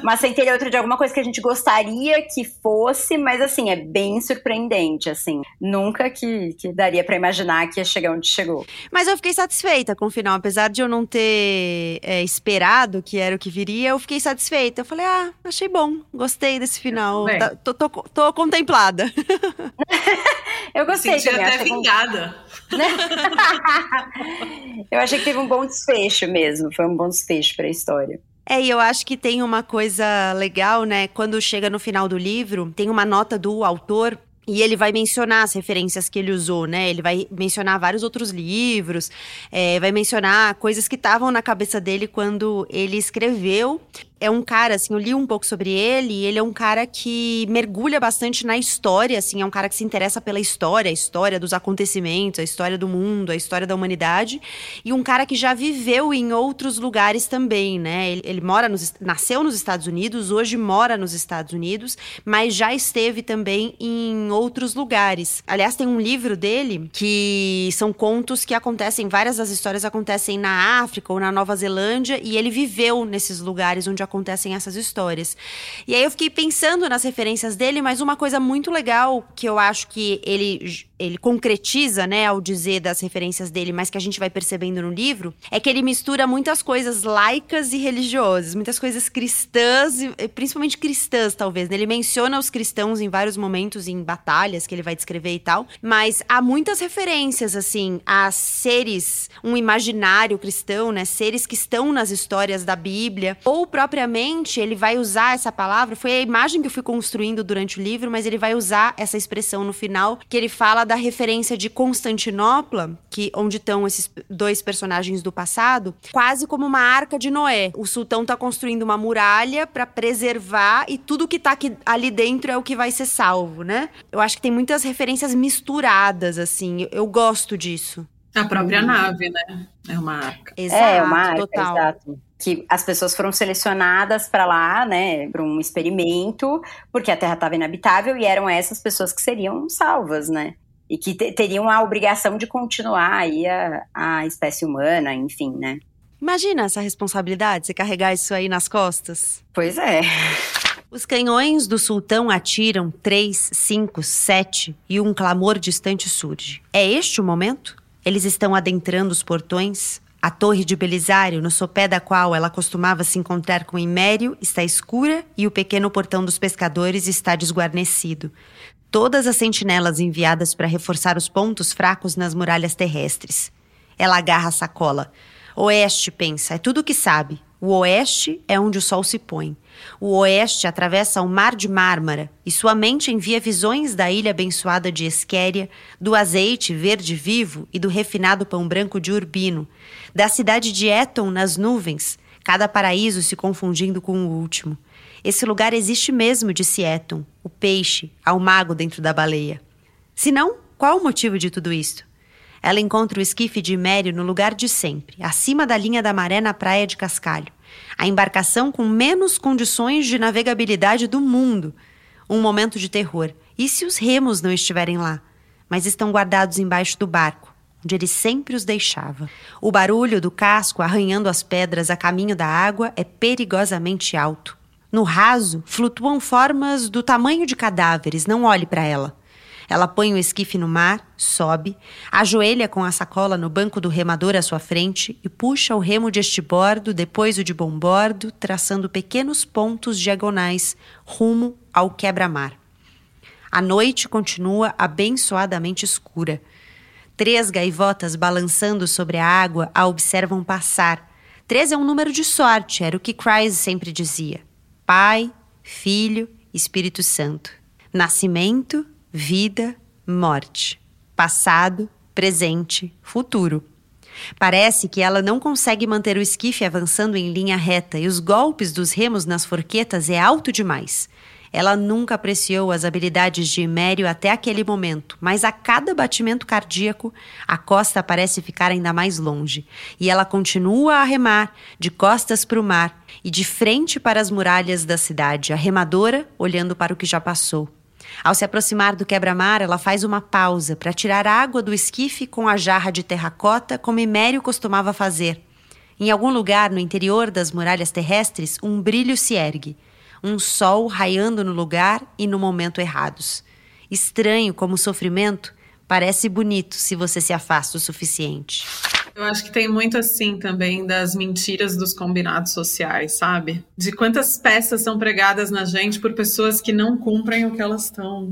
Mas sem ter outro de alguma coisa que a gente gostaria que fosse, mas assim, é bem surpreendente, assim. Nunca que, que daria para imaginar que ia chegar onde chegou. Mas eu fiquei satisfeita com o final, apesar de eu não ter é, esperado que era o que viria, eu fiquei satisfeita. Eu falei, ah, achei bom, gostei desse final. Tá, tô, tô, tô, contemplada. *laughs* eu gostei Senti também. até vingada. *laughs* eu achei que teve um bom desfecho mesmo. Foi um bom desfecho para a história. É, e eu acho que tem uma coisa legal, né? Quando chega no final do livro, tem uma nota do autor e ele vai mencionar as referências que ele usou, né? Ele vai mencionar vários outros livros, é, vai mencionar coisas que estavam na cabeça dele quando ele escreveu é um cara, assim, eu li um pouco sobre ele, ele é um cara que mergulha bastante na história, assim, é um cara que se interessa pela história, a história dos acontecimentos, a história do mundo, a história da humanidade, e um cara que já viveu em outros lugares também, né? Ele, ele mora nos, nasceu nos Estados Unidos, hoje mora nos Estados Unidos, mas já esteve também em outros lugares. Aliás, tem um livro dele que são contos que acontecem, várias das histórias acontecem na África ou na Nova Zelândia, e ele viveu nesses lugares onde acontecem essas histórias. E aí eu fiquei pensando nas referências dele, mas uma coisa muito legal que eu acho que ele ele concretiza, né, ao dizer das referências dele, mas que a gente vai percebendo no livro, é que ele mistura muitas coisas laicas e religiosas, muitas coisas cristãs, principalmente cristãs, talvez. Né? Ele menciona os cristãos em vários momentos, em batalhas que ele vai descrever e tal, mas há muitas referências, assim, a seres, um imaginário cristão, né, seres que estão nas histórias da Bíblia, ou propriamente ele vai usar essa palavra, foi a imagem que eu fui construindo durante o livro, mas ele vai usar essa expressão no final, que ele fala da referência de Constantinopla, que onde estão esses dois personagens do passado, quase como uma arca de Noé. O sultão está construindo uma muralha para preservar e tudo que está aqui, ali dentro é o que vai ser salvo, né? Eu acho que tem muitas referências misturadas assim. Eu gosto disso. A própria uhum. nave, né? É uma arca. Exato, é uma arca, total. exato que as pessoas foram selecionadas para lá, né, para um experimento, porque a Terra estava inabitável e eram essas pessoas que seriam salvas, né? E que teriam a obrigação de continuar aí a, a espécie humana, enfim, né? Imagina essa responsabilidade, você carregar isso aí nas costas. Pois é. Os canhões do sultão atiram três, cinco, sete e um clamor distante surge. É este o momento? Eles estão adentrando os portões, a torre de Belisário, no sopé da qual ela costumava se encontrar com Imério, está escura e o pequeno portão dos pescadores está desguarnecido. Todas as sentinelas enviadas para reforçar os pontos fracos nas muralhas terrestres. Ela agarra a sacola. Oeste, pensa, é tudo o que sabe. O oeste é onde o sol se põe. O oeste atravessa o mar de Mármara e sua mente envia visões da ilha abençoada de Esquéria, do azeite verde vivo e do refinado pão branco de Urbino, da cidade de Eton nas nuvens, cada paraíso se confundindo com o último. Esse lugar existe mesmo, disse Eton, o peixe, ao mago dentro da baleia. Se não, qual o motivo de tudo isto? Ela encontra o esquife de Mério no lugar de sempre, acima da linha da maré na praia de Cascalho. A embarcação com menos condições de navegabilidade do mundo. Um momento de terror. E se os remos não estiverem lá? Mas estão guardados embaixo do barco, onde ele sempre os deixava. O barulho do casco arranhando as pedras a caminho da água é perigosamente alto. No raso, flutuam formas do tamanho de cadáveres, não olhe para ela. Ela põe o esquife no mar, sobe, ajoelha com a sacola no banco do remador à sua frente e puxa o remo de estibordo, depois o de bombordo, traçando pequenos pontos diagonais rumo ao quebra-mar. A noite continua abençoadamente escura. Três gaivotas balançando sobre a água a observam passar. Três é um número de sorte, era o que Chryse sempre dizia. Pai, Filho, Espírito Santo. Nascimento, vida, morte, passado, presente, futuro. Parece que ela não consegue manter o esquife avançando em linha reta e os golpes dos remos nas forquetas é alto demais. Ela nunca apreciou as habilidades de Imério até aquele momento, mas a cada batimento cardíaco, a costa parece ficar ainda mais longe. E ela continua a remar, de costas para o mar e de frente para as muralhas da cidade, a remadora olhando para o que já passou. Ao se aproximar do quebra-mar, ela faz uma pausa para tirar água do esquife com a jarra de terracota, como Emério costumava fazer. Em algum lugar no interior das muralhas terrestres, um brilho se ergue, um sol raiando no lugar e no momento errados. Estranho como o sofrimento parece bonito se você se afasta o suficiente. Eu acho que tem muito assim também das mentiras dos combinados sociais, sabe? De quantas peças são pregadas na gente por pessoas que não cumprem o que elas estão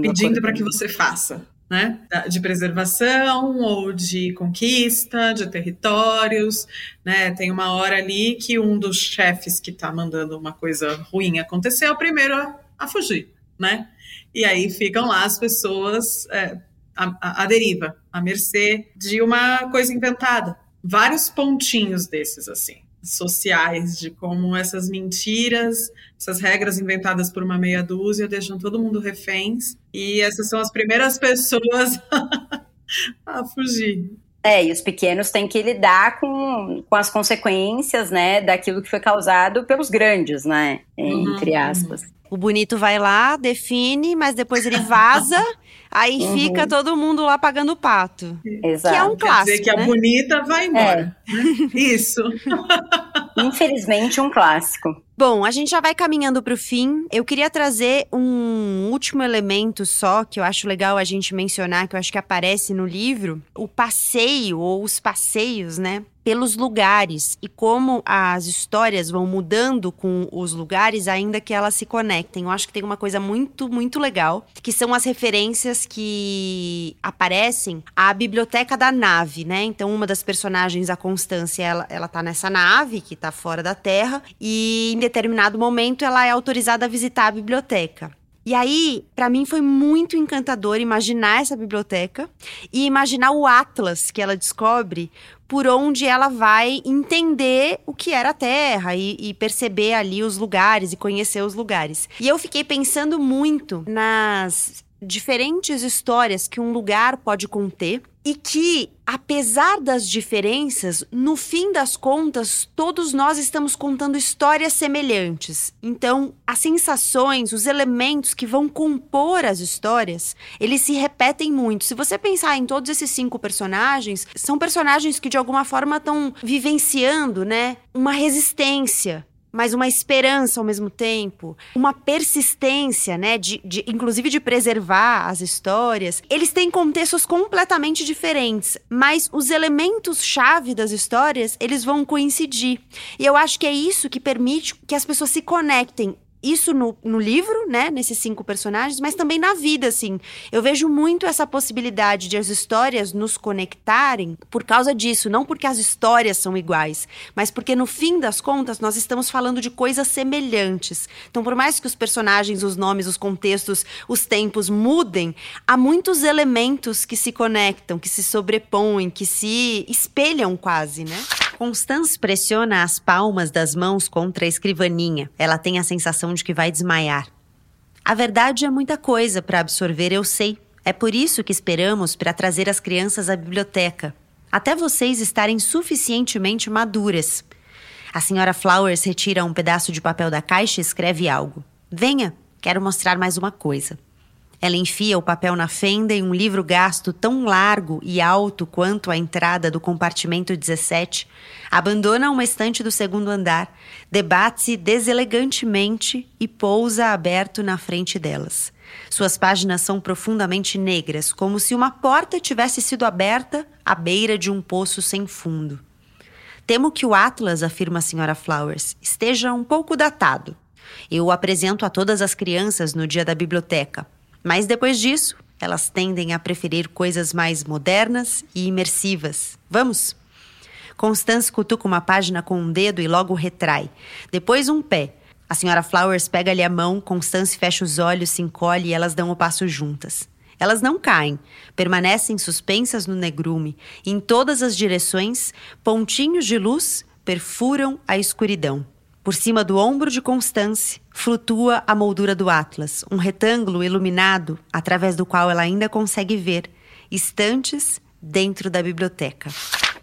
pedindo para que você faça. Né? De preservação ou de conquista de territórios, né? Tem uma hora ali que um dos chefes que está mandando uma coisa ruim acontecer é o primeiro a, a fugir, né? E aí ficam lá as pessoas é, à, à deriva, à mercê de uma coisa inventada. Vários pontinhos desses, assim, sociais, de como essas mentiras, essas regras inventadas por uma meia dúzia deixam todo mundo reféns. E essas são as primeiras pessoas *laughs* a fugir. É, e os pequenos têm que lidar com, com as consequências, né, daquilo que foi causado pelos grandes, né, entre uhum. aspas. O bonito vai lá, define, mas depois ele vaza *laughs* Aí uhum. fica todo mundo lá pagando o pato. Exato. Que é um clássico. Quer dizer que né? a bonita vai embora. É. Né? Isso. *laughs* *laughs* Infelizmente, um clássico. Bom, a gente já vai caminhando para o fim. Eu queria trazer um último elemento só que eu acho legal a gente mencionar, que eu acho que aparece no livro: o passeio ou os passeios, né? pelos lugares e como as histórias vão mudando com os lugares, ainda que elas se conectem. Eu acho que tem uma coisa muito, muito legal, que são as referências que aparecem à biblioteca da nave, né? Então, uma das personagens, a Constância, ela, ela tá nessa nave que tá fora da Terra, e determinado momento ela é autorizada a visitar a biblioteca. E aí, para mim foi muito encantador imaginar essa biblioteca e imaginar o atlas que ela descobre por onde ela vai entender o que era a Terra e, e, perceber ali os lugares e conhecer os lugares. E eu fiquei pensando muito nas diferentes histórias que um lugar pode conter e que, apesar das diferenças, no fim das contas, todos nós estamos contando histórias semelhantes. Então, as sensações, os elementos que vão compor as histórias, eles se repetem muito. Se você pensar em todos esses cinco personagens, são personagens que de alguma forma estão vivenciando, né, uma resistência mas uma esperança ao mesmo tempo, uma persistência, né, de, de, inclusive de preservar as histórias. Eles têm contextos completamente diferentes, mas os elementos chave das histórias, eles vão coincidir. E eu acho que é isso que permite que as pessoas se conectem isso no, no livro, né, nesses cinco personagens, mas também na vida, assim. Eu vejo muito essa possibilidade de as histórias nos conectarem por causa disso, não porque as histórias são iguais, mas porque no fim das contas nós estamos falando de coisas semelhantes. Então, por mais que os personagens, os nomes, os contextos, os tempos mudem, há muitos elementos que se conectam, que se sobrepõem, que se espelham quase, né? Constance pressiona as palmas das mãos contra a escrivaninha. Ela tem a sensação de que vai desmaiar. A verdade é muita coisa para absorver, eu sei. É por isso que esperamos para trazer as crianças à biblioteca, até vocês estarem suficientemente maduras. A senhora Flowers retira um pedaço de papel da caixa e escreve algo. Venha, quero mostrar mais uma coisa. Ela enfia o papel na fenda e um livro gasto tão largo e alto quanto a entrada do compartimento 17 abandona uma estante do segundo andar, debate-se deselegantemente e pousa aberto na frente delas. Suas páginas são profundamente negras, como se uma porta tivesse sido aberta à beira de um poço sem fundo. Temo que o Atlas, afirma a Sra. Flowers, esteja um pouco datado. Eu o apresento a todas as crianças no dia da biblioteca, mas depois disso, elas tendem a preferir coisas mais modernas e imersivas. Vamos? Constance cutuca uma página com um dedo e logo retrai. Depois um pé. A senhora Flowers pega-lhe a mão, Constance fecha os olhos, se encolhe e elas dão o passo juntas. Elas não caem, permanecem suspensas no negrume. Em todas as direções, pontinhos de luz perfuram a escuridão. Por cima do ombro de Constance flutua a moldura do Atlas, um retângulo iluminado através do qual ela ainda consegue ver estantes dentro da biblioteca.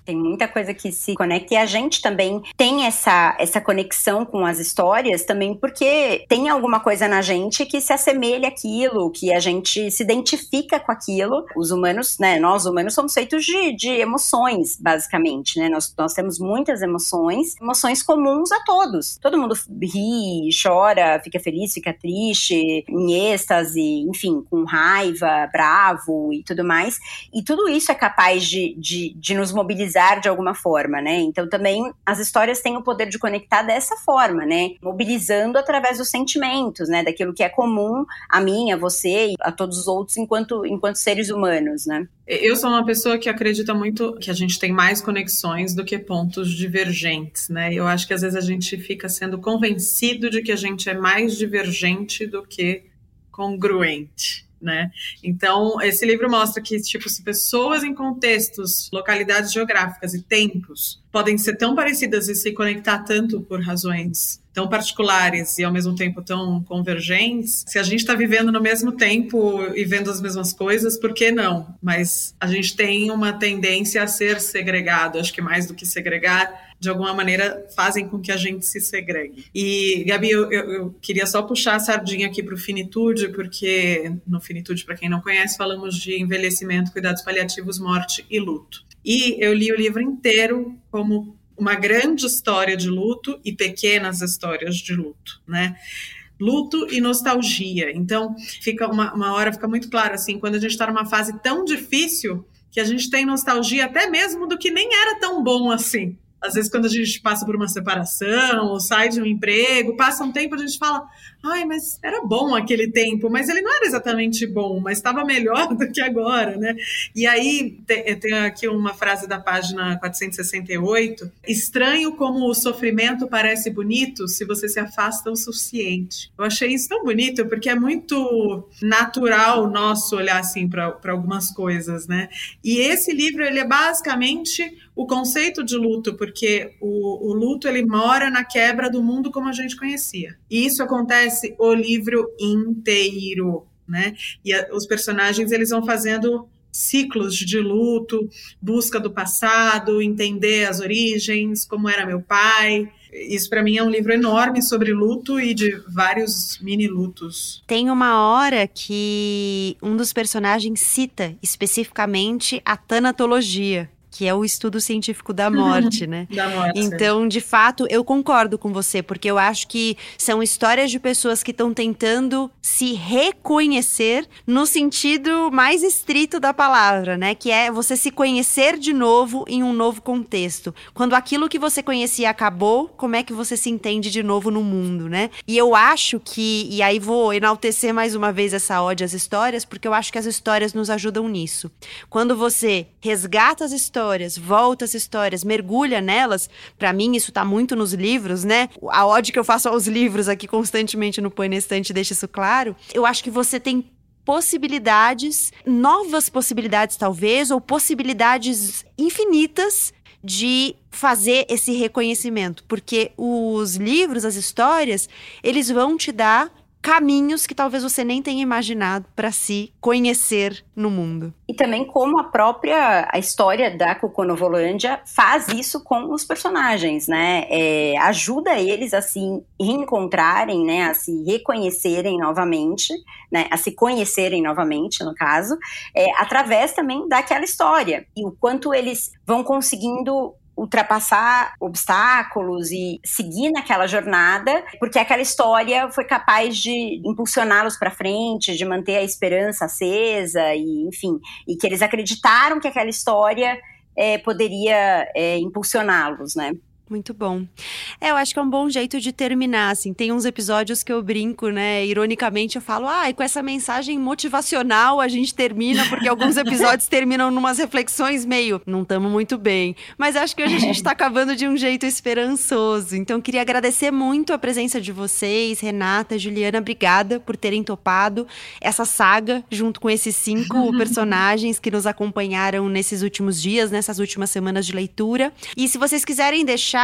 Tem muita coisa que se conecta e a gente também tem essa, essa conexão com as histórias também porque tem alguma coisa na gente que se assemelha àquilo, que a gente se identifica com aquilo. Os humanos, né, nós humanos somos feitos de, de emoções, basicamente, né? Nós, nós temos muitas emoções, emoções comuns a todos. Todo mundo ri, chora, fica feliz, fica triste, em êxtase, enfim, com raiva, bravo e tudo mais. E tudo isso é capaz de, de, de nos mobilizar mobilizar de alguma forma, né? Então também as histórias têm o poder de conectar dessa forma, né? Mobilizando através dos sentimentos, né? Daquilo que é comum a mim, a você e a todos os outros enquanto, enquanto seres humanos, né? Eu sou uma pessoa que acredita muito que a gente tem mais conexões do que pontos divergentes, né? Eu acho que às vezes a gente fica sendo convencido de que a gente é mais divergente do que congruente né? Então, esse livro mostra que, tipo, se pessoas em contextos, localidades geográficas e tempos podem ser tão parecidas e se conectar tanto por razões tão particulares e ao mesmo tempo tão convergentes, se a gente está vivendo no mesmo tempo e vendo as mesmas coisas, por que não? Mas a gente tem uma tendência a ser segregado, acho que mais do que segregar, de alguma maneira fazem com que a gente se segregue. E, Gabi, eu, eu, queria só puxar a sardinha aqui para o Finitude, porque no Finitude, para quem não conhece, falamos de envelhecimento, cuidados paliativos, morte e luto. E eu li o livro inteiro como uma grande história de luto e pequenas histórias de luto, né? Luto e nostalgia. Então, fica uma, uma hora fica muito claro assim, quando a gente está numa fase tão difícil que a gente tem nostalgia até mesmo do que nem era tão bom assim Às vezes, quando a gente passa por uma separação ou sai de um emprego, passa um tempo, a gente fala: ai, mas era bom aquele tempo, mas ele não era exatamente bom, mas estava melhor *laughs* do que agora, né? E aí, tem aqui uma frase da página 468: estranho como o sofrimento parece bonito se você se afasta o suficiente. Eu achei isso tão bonito, porque é muito natural nosso olhar assim para algumas coisas, né? E esse livro, ele é basicamente o conceito de luto, porque o, o, luto ele mora na quebra do mundo como a gente conhecia. E isso acontece o livro inteiro, né? E a, os personagens eles vão fazendo ciclos de luto, busca do passado, entender as origens, como era meu pai. Isso para mim é um livro enorme sobre luto e de vários mini lutos. Tem uma hora que um dos personagens cita especificamente a tanatologia que é o estudo científico da morte, *laughs* né? da morte. Então, de fato, eu concordo com você, porque eu acho que são histórias de pessoas que estão tentando se reconhecer no sentido mais estrito da palavra, né? Que é você se conhecer de novo em um novo contexto. Quando aquilo que você conhecia acabou, como é que você se entende de novo no mundo, né? E eu acho que, e aí vou enaltecer mais uma vez essa ode às histórias, porque eu acho que as histórias nos ajudam nisso. Quando você resgata as histórias, histórias, volta às histórias, mergulha nelas. Para mim, isso tá muito nos livros, né? A ode que eu faço aos livros aqui constantemente no Põe na Estante deixa isso claro. Eu acho que você tem possibilidades, novas possibilidades talvez, ou possibilidades infinitas de fazer esse reconhecimento, porque os livros, as histórias, eles vão te dar caminhos que talvez você nem tenha imaginado para se conhecer no mundo. E também como a própria a história da Coconovolândia faz isso com os personagens, né? É, ajuda eles a se reencontrarem, né? A se reconhecerem novamente, né? A se conhecerem novamente, no caso, é, através também daquela história. E o quanto eles vão conseguindo ultrapassar obstáculos e seguir naquela jornada, porque aquela história foi capaz de impulsioná-los para frente, de manter a esperança acesa e, enfim, e que eles acreditaram que aquela história é, poderia é, impulsioná-los, né? Muito bom. É, eu acho que é um bom jeito de terminar, assim. Tem uns episódios que eu brinco, né? Ironicamente, eu falo, ah, e com essa mensagem motivacional a gente termina, porque alguns episódios *laughs* terminam numas reflexões meio, não estamos muito bem. Mas acho que hoje a gente está acabando de um jeito esperançoso. Então, queria agradecer muito a presença de vocês, Renata, Juliana, obrigada por terem topado essa saga junto com esses cinco *laughs* personagens que nos acompanharam nesses últimos dias, nessas últimas semanas de leitura. E se vocês quiserem deixar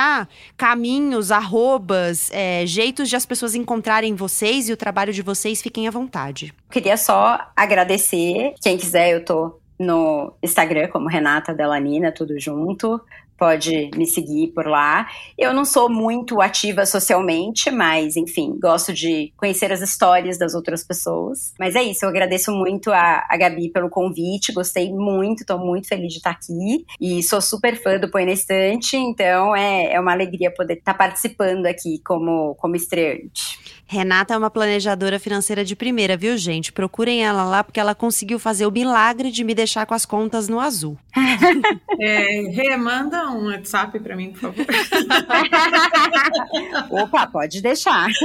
caminhos, arrobas, é, jeitos de as pessoas encontrarem vocês e o trabalho de vocês, fiquem à vontade. Queria só agradecer. Quem quiser, eu tô no Instagram como Renata Delanina, tudo junto pode me seguir por lá. Eu não sou muito ativa socialmente, mas enfim, gosto de conhecer as histórias das outras pessoas. Mas é isso, eu agradeço muito a, a Gabi pelo convite, gostei muito, estou muito feliz de estar aqui e sou super fã do Põe na Estante, então é, é uma alegria poder estar participando aqui como, como estreante. Renata é uma planejadora financeira de primeira, viu, gente? Procurem ela lá porque ela conseguiu fazer o milagre de me deixar com as contas no azul. *laughs* É, Rê, manda um WhatsApp para mim, por favor. *laughs* Opa, pode deixar. *laughs*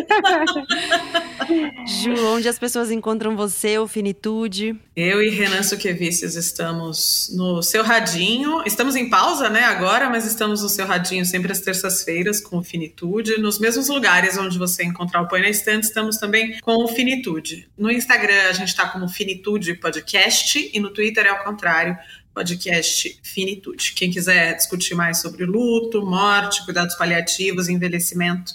Ju, onde as pessoas encontram você, o Finitude? Eu e Renan Suquevicius estamos no Seu Radinho. Estamos em pausa, né, agora, mas estamos no Seu Radinho sempre às terças-feiras com o Finitude, nos mesmos lugares onde você encontrar o Põe estamos também com o Finitude. No Instagram a gente está como Finitude Podcast e no Twitter é ao contrário, podcast Finitude. Quem quiser discutir mais sobre luto, morte, cuidados paliativos, envelhecimento,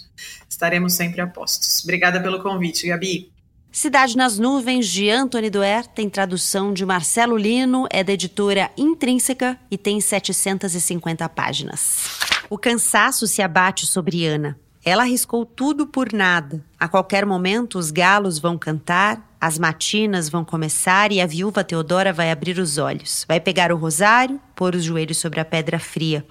estaremos sempre a postos. Obrigada pelo convite, Gabi. Cidade nas Nuvens, de Anthony Duer, tem tradução de Marcelo Lino, é da editora Intrínseca e tem 750 páginas. O cansaço se abate sobre Ana. Ela arriscou tudo por nada. A qualquer momento, os galos vão cantar, as matinas vão começar e a viúva Teodora vai abrir os olhos. Vai pegar o rosário, pôr os joelhos sobre a pedra fria.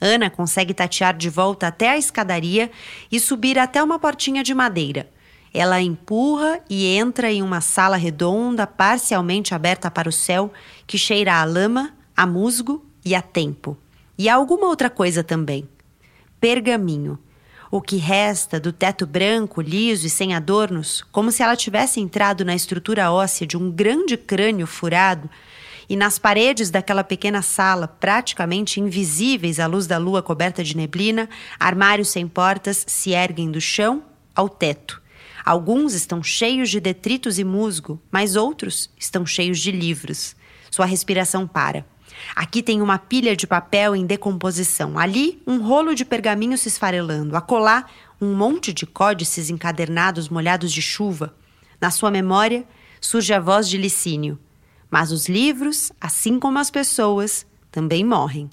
Ana consegue tatear de volta até a escadaria e subir até uma portinha de madeira. Ela empurra e entra em uma sala redonda, parcialmente aberta para o céu, que cheira a lama, a musgo e a tempo. E a alguma outra coisa também. pergaminho. O que resta do teto branco, liso e sem adornos, como se ela tivesse entrado na estrutura óssea de um grande crânio furado, e nas paredes daquela pequena sala, praticamente invisíveis à luz da lua coberta de neblina, armários sem portas se erguem do chão ao teto. Alguns estão cheios de detritos e musgo, mas outros estão cheios de livros. Sua respiração para. Aqui tem uma pilha de papel em decomposição. Ali, um rolo de pergaminho se esfarelando. Acolá, um monte de códices encadernados molhados de chuva. Na sua memória, surge a voz de Licínio. Mas os livros, assim como as pessoas, também morrem.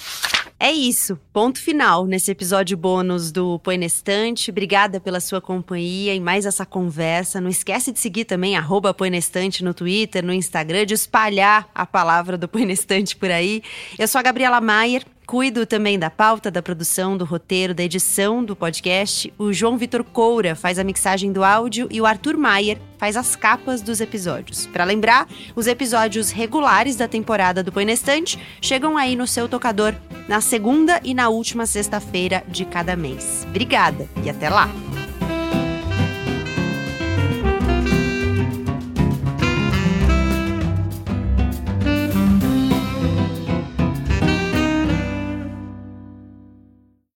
É isso, ponto final nesse episódio bônus do Põe na Estante. Obrigada pela sua companhia e mais essa conversa. Não esquece de seguir também arroba Põe na Estante no Twitter, no Instagram, de espalhar a palavra do Põe na Estante por aí. Eu sou a Gabriela Maier, Cuido também da pauta, da produção, do roteiro, da edição do podcast. O João Vitor Coura faz a mixagem do áudio e o Arthur Maier faz as capas dos episódios. Para lembrar, os episódios regulares da temporada do Põe Estante chegam aí no seu tocador na segunda e na última sexta-feira de cada mês. Obrigada e até lá!